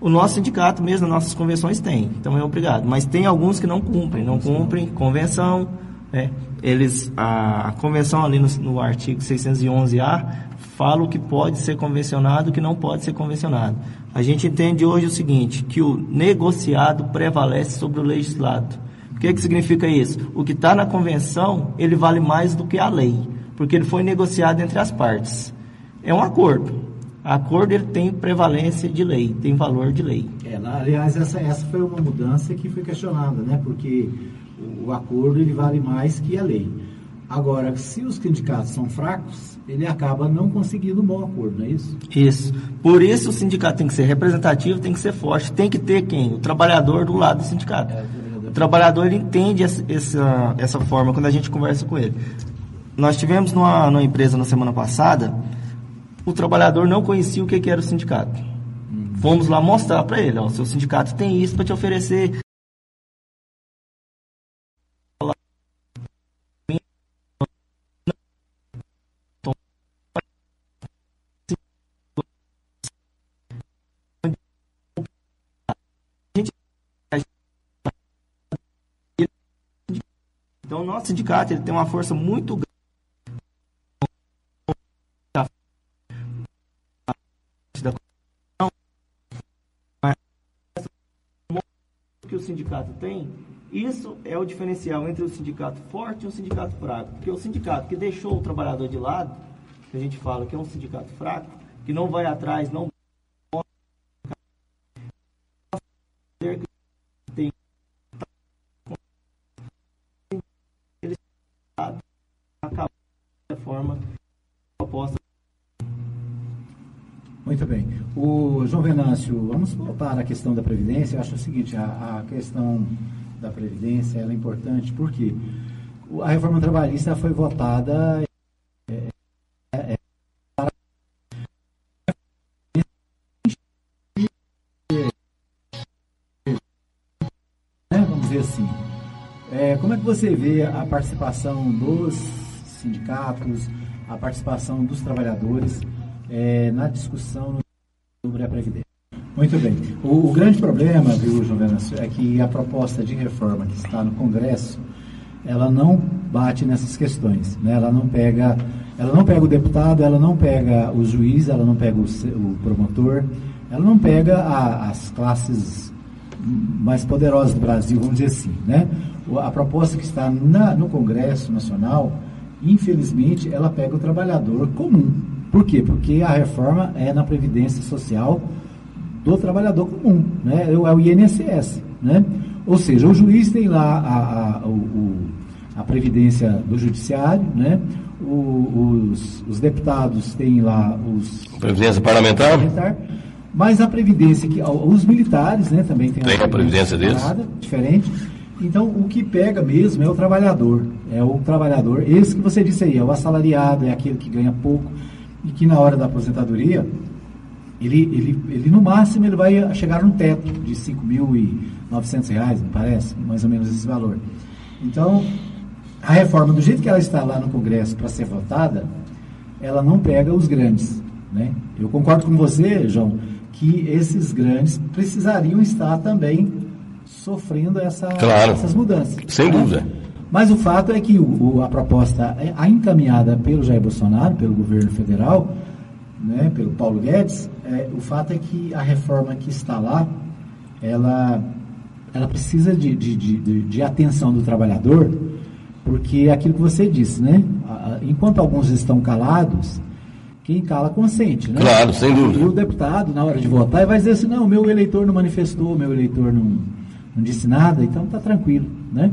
O nosso sindicato, mesmo nas nossas convenções, tem, então é obrigado. Mas tem alguns que não cumprem, não cumprem convenção, né? eles, a, a convenção ali no, no artigo 611A fala o que pode ser convencionado e o que não pode ser convencionado. A gente entende hoje o seguinte, que o negociado prevalece sobre o legislado. O que, que significa isso? O que está na convenção, ele vale mais do que a lei, porque ele foi negociado entre as partes. É um acordo. Acordo ele tem prevalência de lei, tem valor de lei. É, aliás, essa, essa foi uma mudança que foi questionada, né? Porque o acordo ele vale mais que a lei. Agora, se os sindicatos são fracos, ele acaba não conseguindo um bom acordo, não é isso? Isso. Por isso o sindicato tem que ser representativo, tem que ser forte, tem que ter quem? O trabalhador do lado do sindicato. É, o trabalhador ele entende essa, essa, essa forma quando a gente conversa com ele. Nós tivemos numa, numa empresa na semana passada, o trabalhador não conhecia o que, que era o sindicato. Hum. Fomos lá mostrar para ele, ó, o seu sindicato tem isso para te oferecer Então, o nosso sindicato ele tem uma força muito grande. que o sindicato tem Isso é o diferencial entre o sindicato forte e o sindicato fraco. Porque o sindicato que deixou o trabalhador de lado, que a gente fala que é um sindicato fraco, que não vai atrás, não tem ele acaba da forma proposta muito bem. O João Venâncio, vamos voltar à questão da Previdência. Eu acho o seguinte, a, a questão da Previdência é importante, porque a reforma trabalhista foi votada é, é, é vamos dizer assim. É, como é que você vê a participação dos sindicatos, a participação dos trabalhadores é, na discussão sobre a Previdência. Muito bem. O, o grande problema, viu, João Venâncio, é que a proposta de reforma que está no Congresso, ela não bate nessas questões. Né? Ela não pega ela não pega o deputado, ela não pega o juiz, ela não pega o, o promotor, ela não pega a, as classes mais poderosas do Brasil, vamos dizer assim. Né? A proposta que está na, no Congresso Nacional, infelizmente, ela pega o trabalhador comum, por quê? Porque a reforma é na previdência social do trabalhador comum, né? é o INSS. Né? Ou seja, o juiz tem lá a, a, o, a previdência do judiciário, né? O, os, os, deputados têm lá os. Previdência parlamentar? parlamentar mas a previdência que os militares, né, também tem, tem a previdência deles diferente. Então, o que pega mesmo é o trabalhador, é o trabalhador, esse que você disse aí, é o assalariado, é aquele que ganha pouco, e que na hora da aposentadoria, ele, ele, ele no máximo ele vai chegar no teto de 5.900 reais, me parece, mais ou menos esse valor. Então, a reforma, do jeito que ela está lá no Congresso para ser votada, ela não pega os grandes. Né? Eu concordo com você, João, que esses grandes precisariam estar também sofrendo essa, claro, essas mudanças. Sem né? dúvida. Mas o fato é que o, a proposta, é, a encaminhada pelo Jair Bolsonaro, pelo governo federal, né, pelo Paulo Guedes, é, o fato é que a reforma que está lá, ela, ela precisa de, de, de, de atenção do trabalhador, porque é aquilo que você disse, né? Enquanto alguns estão calados, quem cala consente, né? Claro, sem dúvida. E o deputado, na hora de votar, vai dizer assim, não, meu eleitor não manifestou, meu eleitor não, não disse nada, então está tranquilo, né?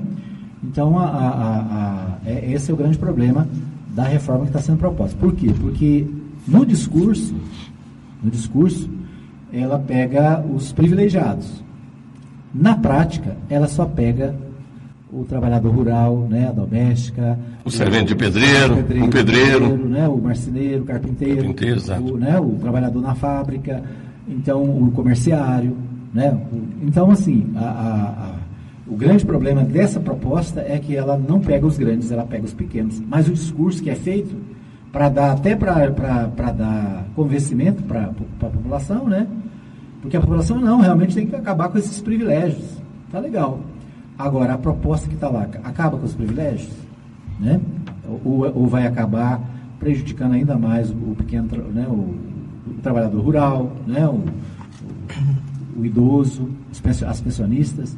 Então, a, a, a, é, esse é o grande problema da reforma que está sendo proposta. Por quê? Porque no discurso, no discurso, ela pega os privilegiados. Na prática, ela só pega o trabalhador rural, né, a doméstica, o servente de pedreiro, o pedreiro, o pedreiro, né, o marceneiro, o carpinteiro, carpinteiro o, né, o trabalhador na fábrica, então o comerciário, né, o, então assim, a, a, o grande problema dessa proposta é que ela não pega os grandes, ela pega os pequenos. Mas o discurso que é feito para dar até para dar convencimento para a população, né? Porque a população não, realmente tem que acabar com esses privilégios. Tá legal. Agora, a proposta que está lá acaba com os privilégios, né? Ou, ou vai acabar prejudicando ainda mais o, o pequeno, né? O, o, trabalhador rural, né? O, o idoso, as pensionistas.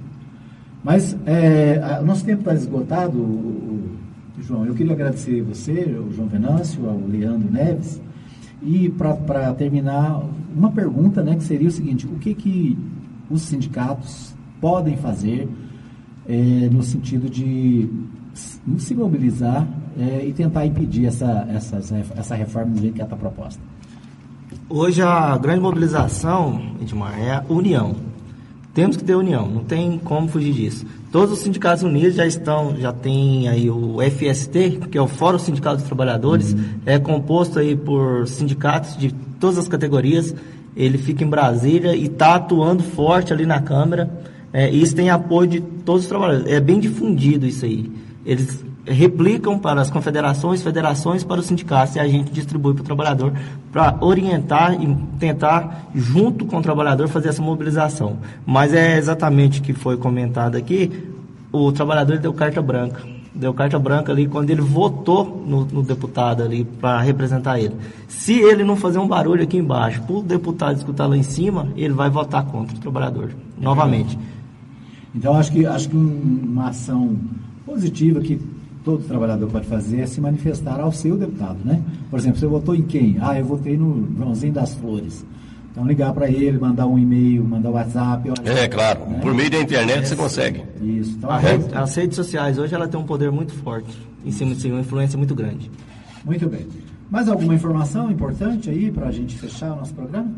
Mas é, o nosso tempo está esgotado, João. Eu queria agradecer você, o João Venâncio, ao Leandro Neves. E para terminar, uma pergunta né, que seria o seguinte: o que, que os sindicatos podem fazer é, no sentido de se mobilizar é, e tentar impedir essa, essa, essa reforma do jeito que está proposta? Hoje a grande mobilização, Edmar, é a união temos que ter união, não tem como fugir disso. Todos os sindicatos unidos já estão, já tem aí o FST, que é o Fórum Sindical dos Trabalhadores, uhum. é composto aí por sindicatos de todas as categorias. Ele fica em Brasília e está atuando forte ali na Câmara. É, e isso tem apoio de todos os trabalhadores. É bem difundido isso aí. Eles replicam para as confederações, federações, para os sindicatos e a gente distribui para o trabalhador para orientar e tentar, junto com o trabalhador, fazer essa mobilização. Mas é exatamente o que foi comentado aqui: o trabalhador deu carta branca. Deu carta branca ali quando ele votou no, no deputado ali para representar ele. Se ele não fazer um barulho aqui embaixo, para o deputado escutar lá em cima, ele vai votar contra o trabalhador, novamente. Então, acho que, acho que um, uma ação positiva que todo trabalhador pode fazer é se manifestar ao seu deputado, né? Por exemplo, você votou em quem? Ah, eu votei no Joãozinho das Flores. Então, ligar para ele, mandar um e-mail, mandar um WhatsApp. Olha, É, claro. né? Por meio da internet você consegue. Isso. Então, A a rede- rede- as redes sociais hoje ela tem um poder muito forte em cima de si, uma influência muito grande. Muito bem. Mais alguma informação importante aí para a gente fechar o nosso programa?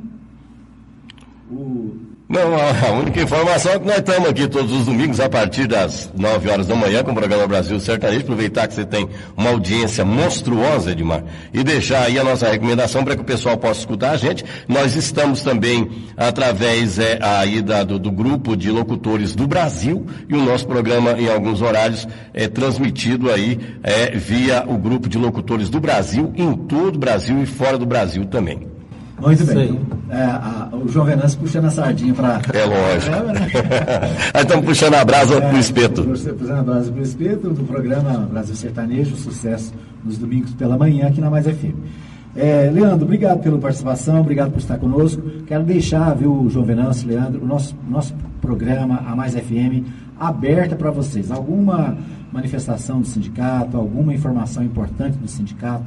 O... Não, a única informação é que nós estamos aqui todos os domingos a partir das 9 horas da manhã com o programa Brasil Sertanejo. Aproveitar que você tem uma audiência monstruosa, Edmar, e deixar aí a nossa recomendação para que o pessoal possa escutar a gente. Nós estamos também através é, aí da- do, do grupo de locutores do Brasil e o nosso programa em alguns horários é transmitido aí é, via o grupo de locutores do Brasil em todo o Brasil e fora do Brasil também. Muito bem. É, a- o João Venâncio puxando a sardinha para. É lógico. né? *laughs* Aí estamos puxando a brasa pro espeto. Você Puxando a brasa pro espeto do programa Brasil Sertanejo, sucesso nos domingos pela manhã aqui na Mais FM. É, Leandro, obrigado pela participação, obrigado por estar conosco. Quero deixar, viu, João Venâncio, Leandro, o nosso, nosso programa, a Mais FM, aberta para vocês. Alguma manifestação do sindicato, alguma informação importante do sindicato,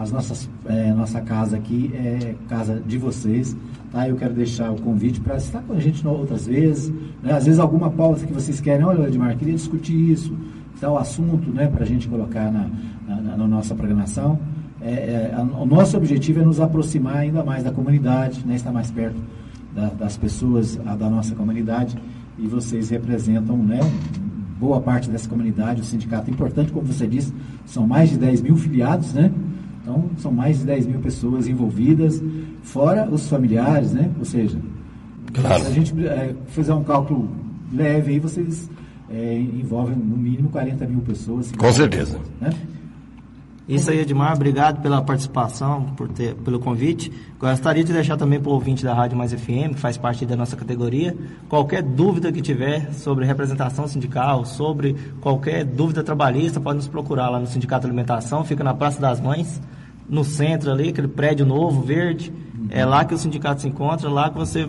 as nossas, é, nossa casa aqui é casa de vocês, tá? Eu quero deixar o convite para estar com a gente outras vezes, né? Às vezes alguma pauta que vocês querem, olha, Edmar, queria discutir isso, tal assunto, né? Para a gente colocar na, na, na nossa programação. É, é, a- o nosso objetivo é nos aproximar ainda mais da comunidade, né? Estar mais perto da- das pessoas a- da nossa comunidade e vocês representam, né? Boa parte dessa comunidade, o sindicato é importante, como você disse, são mais de 10 mil filiados, né? Então, são mais de 10 mil pessoas envolvidas, fora os familiares, né? Ou seja, Claro. se a gente eh, fizer um cálculo leve aí, vocês eh, envolvem no mínimo 40 mil pessoas. Com certeza. Né? Isso aí, Edmar, obrigado pela participação, por ter, pelo convite. Gostaria de deixar também para o ouvinte da Rádio Mais FM, que faz parte da nossa categoria, qualquer dúvida que tiver sobre representação sindical, sobre qualquer dúvida trabalhista, pode nos procurar lá no Sindicato de Alimentação, fica na Praça das Mães, no centro ali, aquele prédio novo, verde. É lá que o sindicato se encontra, lá que você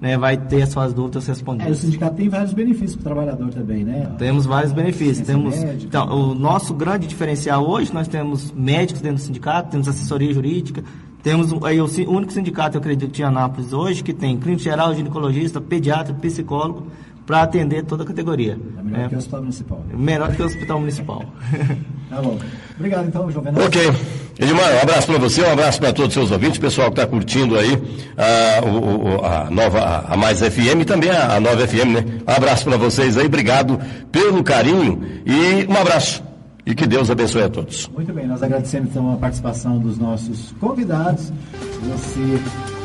né, vai ter as suas dúvidas É, o respondidas. sindicato tem vários benefícios para o trabalhador também, né? Temos vários benefícios. Temos, médica. então, o nosso grande diferencial hoje, nós temos médicos dentro do sindicato, temos assessoria jurídica, temos um- aí, o, único sindicato, eu acredito, de Anápolis hoje, que tem clínico geral, ginecologista, pediatra, psicólogo, para atender toda a categoria. É melhor É, que o hospital municipal. melhor que o hospital municipal. *laughs* Tá bom. Obrigado, então, João Venâncio. Ok. Edmar, um abraço para você, um abraço para todos os seus ouvintes, pessoal que está curtindo aí ah, o- o- a nova, a, a Mais FM e também a, a Nova FM, né? Um abraço para vocês aí, obrigado pelo carinho e um abraço. E que Deus abençoe a todos. Muito bem, nós agradecemos então a participação dos nossos convidados. Você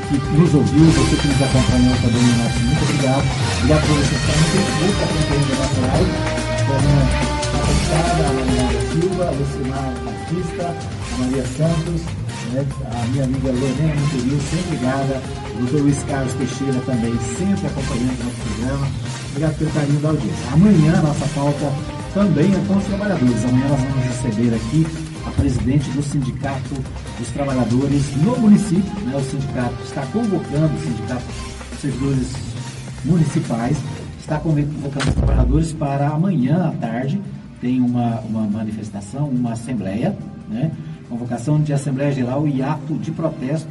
que nos ouviu, você que nos acompanhou também, nosso muito obrigado. Obrigado por acompanhando a nossa live. Como a a a Maria Santos, né, a minha amiga Lorena Monteiro, sempre ligada. O doutor Luiz Carlos Teixeira também, sempre acompanhando o nosso programa. Obrigado pelo carinho da audiência. Amanhã nossa pauta também é com os trabalhadores. Amanhã nós vamos receber aqui a presidente do Sindicato dos Trabalhadores no município. Né? O sindicato está convocando, o Sindicato dos Servidores Municipais está convocando os trabalhadores para amanhã à tarde tem uma, uma manifestação, uma assembleia, né? Convocação de Assembleia Geral e ato de protesto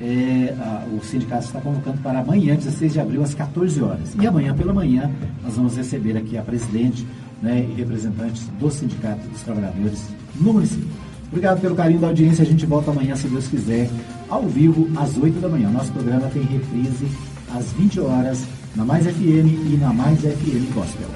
é, a- o sindicato está convocando para amanhã, 16 de abril, às 14 horas. E amanhã pela manhã nós vamos receber aqui a presidente né, e representantes do Sindicato dos Trabalhadores no município. Obrigado pelo carinho da audiência. A gente volta amanhã, se Deus quiser, ao vivo, às 8 da manhã. Nosso programa tem reprise às 20 horas na Mais FM e na Mais FM Gospel.